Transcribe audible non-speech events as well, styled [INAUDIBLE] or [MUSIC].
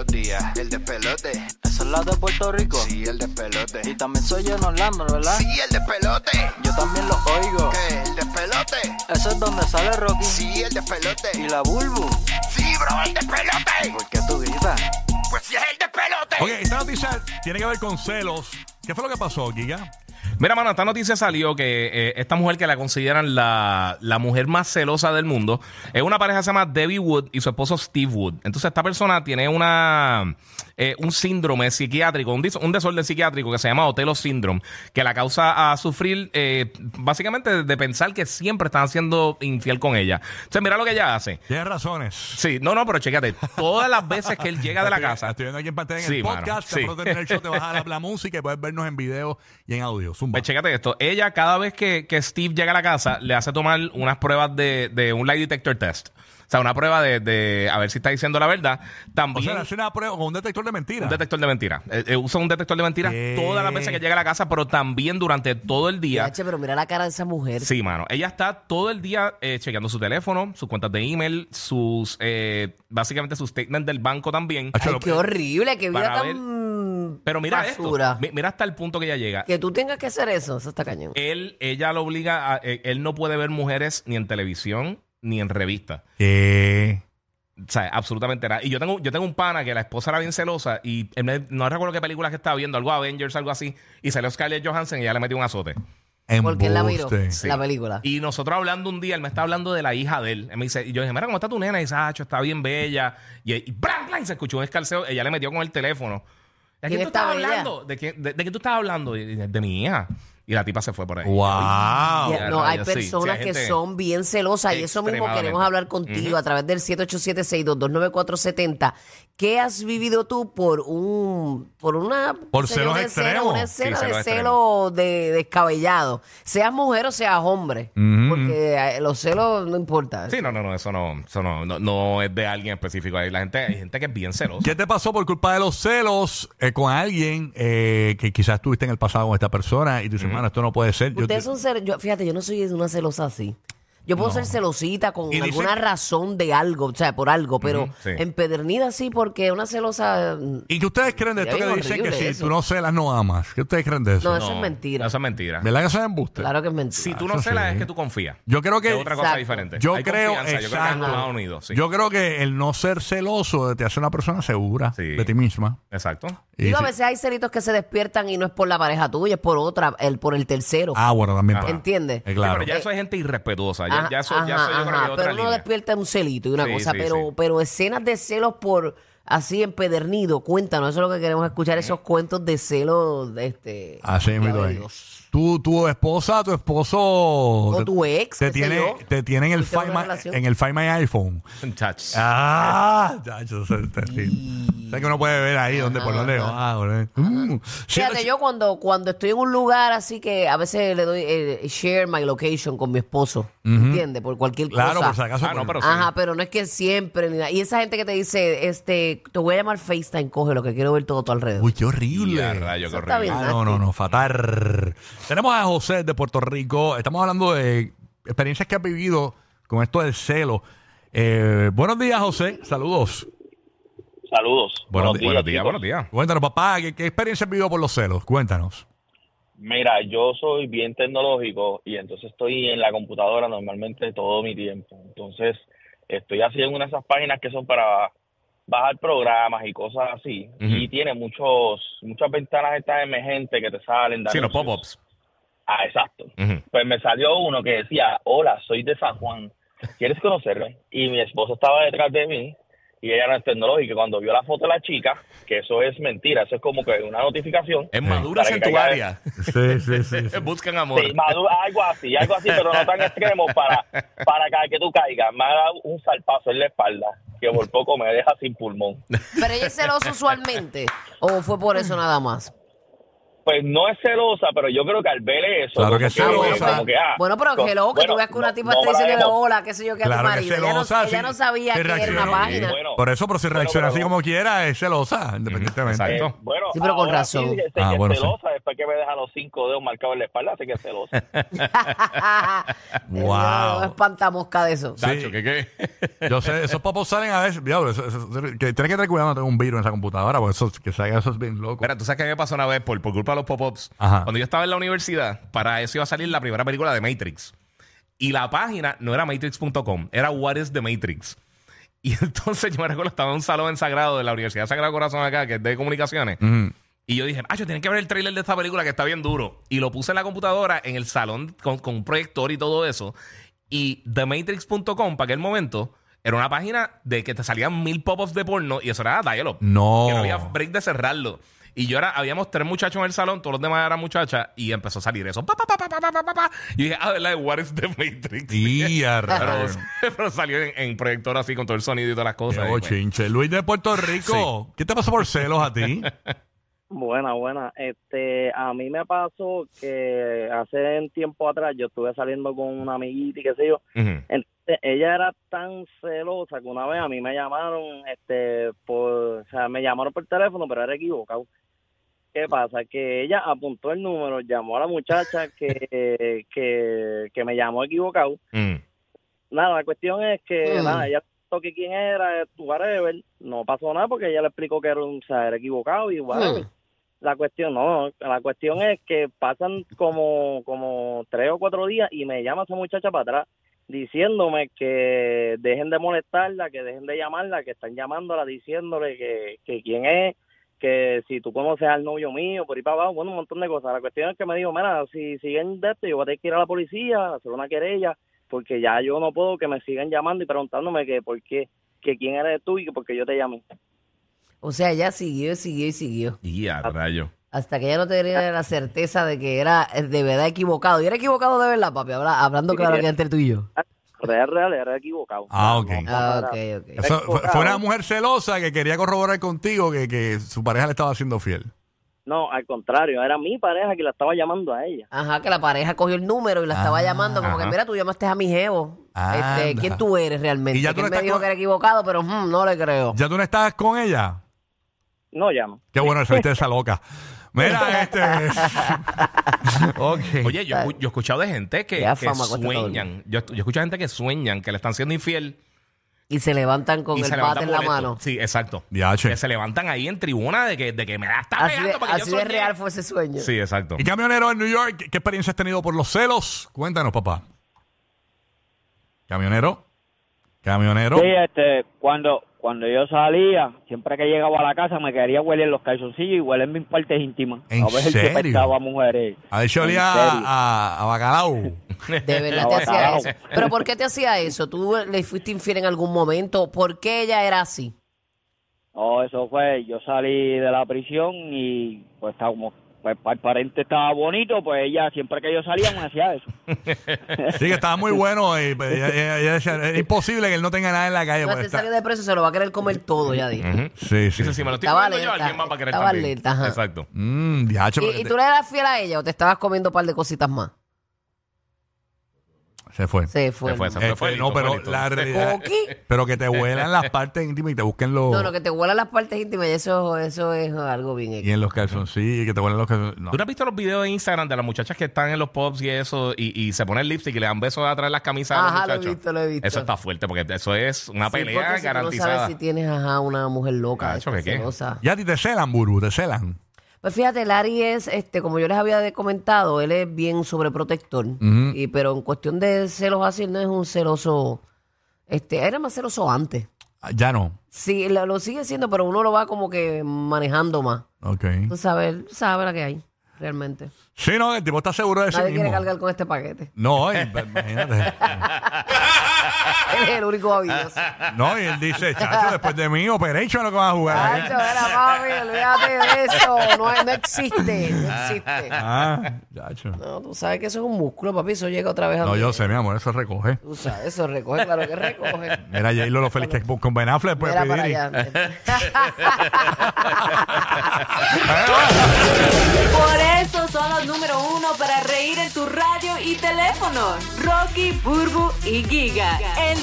los días. El despelote. Esa es la de Puerto Rico. Sí, el despelote. Y también soy yo en Orlando, ¿verdad? Sí, el despelote. Yo también lo oigo. ¿Qué? El despelote. Eso es donde sale Rocky. Sí, el despelote. Y la Bulbu. Sí, bro, el despelote. ¿Por qué tú gritas? Pues sí, es el despelote. Ok, esta noticia tiene que ver con celos. ¿Qué fue lo que pasó, Giga? Mira, mano, esta noticia salió que eh, esta mujer que la consideran la, la mujer más celosa del mundo es una pareja que se llama Debbie Wood y su esposo Steve Wood. Entonces, esta persona tiene una eh, un síndrome psiquiátrico, un, un desorden psiquiátrico que se llama Otelo Syndrome, que la causa a sufrir eh, básicamente de, pensar que siempre están siendo infiel con ella. Entonces, mira lo que ella hace. Tienes razones. Sí, no, no, pero chécate, todas las veces que él [LAUGHS] llega de la casa, Estoy viendo aquí en pantalla en Sí, el mano, podcast. sí. Te puedo tener el show, te vas a la, [LAUGHS] la música y puedes vernos en video y en audio. Zumba. Pues chécate esto. Ella, cada vez que, que Steve llega a la casa, le hace tomar unas pruebas de, de un lie detector test. O sea, una prueba de, de a ver si está diciendo la verdad. o También sea, le hace una prueba con un detector de mentiras. un detector de mentiras. Eh, eh, usa un detector de mentiras ¿Qué? todas las veces que llega a la casa, pero también durante todo el día. Yache, pero mira la cara de esa mujer. Sí, mano. Ella está todo el día eh, chequeando su teléfono, sus cuentas de email, sus eh, básicamente sus statements del banco también. Ay, qué horrible, qué vida Para Pero mira basura. esto. Mi- Mira hasta el punto que ella llega. Que tú tengas que hacer eso, eso está cañón. Él, ella lo obliga a, eh, él no puede ver mujeres ni en televisión ni en revista. ¿Qué? O sea, absolutamente nada. Y yo tengo, yo tengo un pana que la esposa era bien celosa y él me- no recuerdo qué película que estaba viendo, algo Avengers, algo así, y salió Scarlett Johansson y ella le metió un azote. Porque él la miró, Embuste. La película. Y nosotros hablando un día, él me está hablando de la hija de él. Él me dice, y yo dije, mira, ¿cómo está tu nena? Y dice, "Acho, está bien bella. Y, y ¡bran, blan! se escuchó un escalceo. Ella le metió con el teléfono. ¿De ¿Quién tú está estás hablando? ¿De, quién- de, de qué tú estás hablando? Y de mi hija. Y la tipa se fue por ahí. ¡Wow! Ya, no, hay sí, personas sí, hay que gente- son bien celosas y eso mismo queremos hablar contigo a través del 787-622-9470. ¿Qué has vivido tú por un por una Por celos de celo, extremos. una Sí, celo celos de de descabellado? Seas mujer o seas hombre, porque eh, los celos no importa. Sí, no, no, no, eso no, eso no, no, no es de alguien específico. Hay, la gente, hay gente que es bien celosa. ¿Qué te pasó por culpa de los celos eh, con alguien eh, que quizás estuviste en el pasado con esta persona y tú dices, hermano, esto no puede ser? Yo- Ustedes son celos, yo, fíjate, yo no soy una celosa así. Yo puedo ser celosita con Y dicen alguna que- razón de algo, o sea, por algo, pero Ujú, sí. empedernida sí, porque una celosa. mm, ¿Y qué ustedes creen de esto que dicen que horrible si eso. tú no celas no amas? ¿Qué ustedes creen de eso? No, eso es mentira. Eso es mentira. ¿Verdad que eso es embuste? Claro que es mentira. Si tú no Eso celas sí. es que tú confías. Yo creo que es otra cosa Exacto. diferente. Yo Hay creo, confianza, yo creo que exacto. más. Sí. Yo creo que el no ser celoso te hace una persona segura Sí. de ti misma. Exacto. Y Digo, a veces hay celitos que se despiertan y no es por la pareja tuya, es por otra, el, por el tercero. Ah, bueno, también. Ajá. ¿Entiendes? Eh, claro. Sí, pero ya eso es gente irrespetuosa. Ya, Ajá, ya eso, ya ajá, eso yo creo que ajá, es otra Pero uno línea. despierta un celito y una Sí, cosa, sí, pero, sí. pero escenas de celos por así empedernido, cuéntanos, eso es lo que queremos escuchar, esos cuentos de celos de este. Así mismo ahí. Dios. Tu, tu esposa, tu esposo. O tu ex, Te qué sé tiene, yo. te tiene en el, Tuviste una Find My, relación. en el Find My iPhone. Muchachos. Ah, chacho, eso es terrible. Sabes que uno puede ver ahí donde por dónde va. Mm. Fíjate, yo cuando, cuando estoy en un lugar así que a veces le doy eh, share my location con mi esposo, ¿entiendes? Por cualquier Claro, cosa. por si acaso. Ah, no, pero sí. Ajá, pero no es que siempre ni nada. Y esa gente que te dice, este, te voy a llamar FaceTime, coge lo que quiero ver todo a tu alrededor. Uy, qué Y horrible. a rayo, Eso qué está horrible. bien. Ah, no, no, no, fatal. Tenemos a José de Puerto Rico. Estamos hablando de experiencias que has vivido con esto del celo. Eh, buenos días, José. Saludos. Saludos. Buenos, días, buenos días, chicos. buenos días. Cuéntanos, papá, ¿qué, qué experiencia has vivido por los celos? Cuéntanos. Mira, yo soy bien tecnológico y entonces estoy en la computadora normalmente todo mi tiempo. Entonces, estoy así en una de esas páginas que son para bajar programas y cosas así. Y tiene muchos muchas ventanas estas emergentes que te salen. Sí, los pop-ups. Ah, exacto. Pues me salió uno que decía, hola, soy de San Juan, ¿quieres conocerme? Y mi esposo estaba detrás de mí y ella no es tecnológica. Y Cuando vio la foto de la chica, que eso es mentira, eso es como que una notificación. Es. Sí, sí, sí. [LAUGHS] Buscan amor. Sí, madu- algo así, algo así, pero no tan extremo para, para cada que tú caigas. Me ha dado un salpazo en la espalda que por poco me deja sin pulmón. Pero ella es celosa usualmente. ¿O fue por eso nada más? Pues no es celosa, pero yo creo que al ver eso, Claro que es bueno, celosa. como que, ah, bueno, pero que bueno, tú veas que una no- tipa no está diciendo hola, qué sé yo, que a tu Claro que marido. es Ella no, ella sí. no sabía Que que era una página. Bueno, Por eso, pero si reacciona pero- así como quiera, es celosa, independientemente. Eh, bueno, Sí, pero con razón. Sí, que- Ah, que es bueno, sí. celosa, después que me deja los cinco dedos marcados en la espalda, así que es celoso. [LAUGHS] Wow. No espantamosca de eso. Tacho, ¿qué qué? Yo sé, esos popos salen a veces. Diablo, eso- eso- eso- que tienes que tener cuidado, no tengo un virus en esa computadora, porque eso, que salga eso es bien loco. Mira, tú sabes que me pasó una vez por, por culpa de los pop-ups. Ajá. Cuando yo estaba en la universidad, para eso iba a salir la primera película de Matrix. Y la página no era matrix.com, era What is the Matrix. Y [LAUGHS] entonces yo me recuerdo, estaba en un salón en Sagrado de la Universidad Sagrado Corazón acá, que es de comunicaciones. Ujú. Y yo dije, ah, yo tenía que ver el tráiler de esta película que está bien duro. Y lo puse en la computadora, en el salón, con, con un proyector y todo eso. Y TheMatrix.com, para aquel momento, era una página de que te salían mil pop-ups de porno y eso era dial-up. No. Que no había break de cerrarlo. Y yo era, habíamos tres muchachos en el salón, todos los demás eran muchachas, y empezó a salir eso. Pa, pa, pa, pa, pa, pa, pa, pa. Y dije, ah, ¿verdad? What is the Matrix? Y a [LAUGHS] pero, [LAUGHS] pero salió en, en proyector así con todo el sonido y todas las Qué cosas. Y, pues, bochinche. Luis de Puerto Rico, ¿qué te pasó por celos a ti? [LAUGHS] Buena, buena. Este, a mí me pasó que hace un tiempo atrás yo estuve saliendo con una amiguita y qué sé yo. Entonces, ella era tan celosa que una vez a mí me llamaron, este, por, o sea, me llamaron por teléfono, pero era equivocado. ¿Qué pasa? Que ella apuntó el número, llamó a la muchacha que, [LAUGHS] que, que me llamó equivocado. Mm. Nada, la cuestión es que, Mm. nada, ella que quién era, whatever. No pasó nada porque ella le explicó que era, un, o sea, era equivocado y whatever. Mm. La cuestión, no, la cuestión es que pasan como, como tres o cuatro días y me llama esa muchacha para atrás diciéndome que dejen de molestarla, que dejen de llamarla, que están llamándola diciéndole que, que quién es, que si tú conoces al novio mío, por ahí para abajo, bueno, un montón de cosas. La cuestión es que me dijo, mira, si siguen de esto, yo voy a tener que ir a la policía, hacer una querella, porque ya yo no puedo que me sigan llamando y preguntándome que por qué, que quién eres tú y que por qué yo te llamé. O sea, ella siguió y siguió y siguió. Y a rayo. Hasta que ella no tenía la certeza de que era de verdad equivocado. Y era equivocado de verdad, papi. Habla- hablando claro que entre tú y yo. Real, real, era equivocado. Ah, ok. Ah, no, ok, era- ok. Eso fue, fue una mujer celosa que quería corroborar contigo que, que su pareja le estaba haciendo fiel. No, al contrario, era mi pareja que la estaba llamando a ella. Ajá, que la pareja cogió el número y la estaba llamando como que, mira, tú llamaste a mi jevo. Este. ¿Quién tú eres realmente? Y ya tú él me estás dijo con- que era equivocado, pero mm, no le creo. ¿Ya tú no estás con ella? No llama. Qué bueno, saliste de esa loca. Mira, [LAUGHS] este. [LAUGHS] ok. Oye, yo, yo he escuchado de gente que, Ya que fama cuesta todo. sueñan. Yo, yo he escuchado gente que sueñan que le están siendo infiel Y se levantan con y el se bate levantan en la mano. Sí, exacto. Diache. Que se levantan ahí en tribuna de que, de que me la está Así pegando de, porque yo así de soñé. real fue ese sueño. Sí, exacto. Y camionero en New York, ¿qué experiencia has tenido por los celos? Cuéntanos, papá. Camionero. Camionero. Sí, este, cuando, cuando yo salía, siempre que llegaba a la casa me quería hueler los calzoncillos y hueler mis partes íntimas. ¿En a ver si serio? pescaba mujeres. A ver si olía a, a, a bacalao. De verdad te hacía eso. Pero ¿por qué te hacía eso? ¿Tú le fuiste infiel en algún momento? ¿Por qué ella era así? No, eso fue, yo salí de la prisión y pues estaba como, pues el parente estaba bonito, pues ella siempre que yo salía me hacía eso. [LAUGHS] Sí, que estaba muy bueno. Y, pues, ella- ella- ella decía, es imposible que él no tenga nada en la calle. Cuando porque te está- sale de preso se lo va a querer comer todo, ya dije. Ujú. Sí, sí. Dice, si me lo estoy Estaba comiendo yo, alerta, alguien más va a querer estaba también. alerta, ajá. Exacto. Mm, diache, pero ¿Y, y que tú le eras fiel a ella o te estabas comiendo un par de cositas más? Se fue. Se fue. Se fue, se fue. Este, fue listo, no, pero fue listo. la realidad. ¿Coqui? Pero que te vuelan las partes íntimas y te busquen los. No, no, que te huelan las partes íntimas y eso, eso es algo bien Y X. en los calzoncillos, y que te vuelan los calzoncillos. No. ¿Tú no has visto los videos de Instagram de las muchachas que están en los pops y eso y, y se ponen lipstick y le dan besos atrás de las camisas a los Ajá, lo he muchachos? visto, lo he visto. Eso está fuerte porque eso es una Sí, pelea si tú no garantizada. sabes si tienes ajá, una mujer loca. Cacho, ¿que qué? celosa. Y a ti te celan, Buru, te celan. Pues fíjate, Larry es, este, como yo les había comentado, él es bien sobreprotector. Ujú. y, pero en cuestión de celos así, él no es un celoso. Este, era más celoso antes. Ah, Ya no. Sí, lo, lo sigue siendo, pero uno lo va como que manejando más. Ok. Tú sabes, él sabe la que hay, realmente. Sí, no, el tipo está seguro de sí Nadie quiere mismo. cargar con este paquete. No, y- imagínate. [LAUGHS] Él es el único aviso. No, y él dice, chacho, después de mí, Operation lo que van a jugar. ahí". Chacho, era papi, olvídate de eso. No, no existe, no existe. Ah, chacho. No, tú sabes que eso es un músculo, papi. Eso llega otra vez a No, yo sé, mi amor, eso recoge. Tú sabes, eso recoge, claro que recoge. Mira, J-Lo lo feliz que es con Ben Affleck puede Mira para pedir. allá. [LAUGHS] [LAUGHS] Por eso son los número uno para reír en tu radio y teléfono. Rocky, Burbu y Giga. El.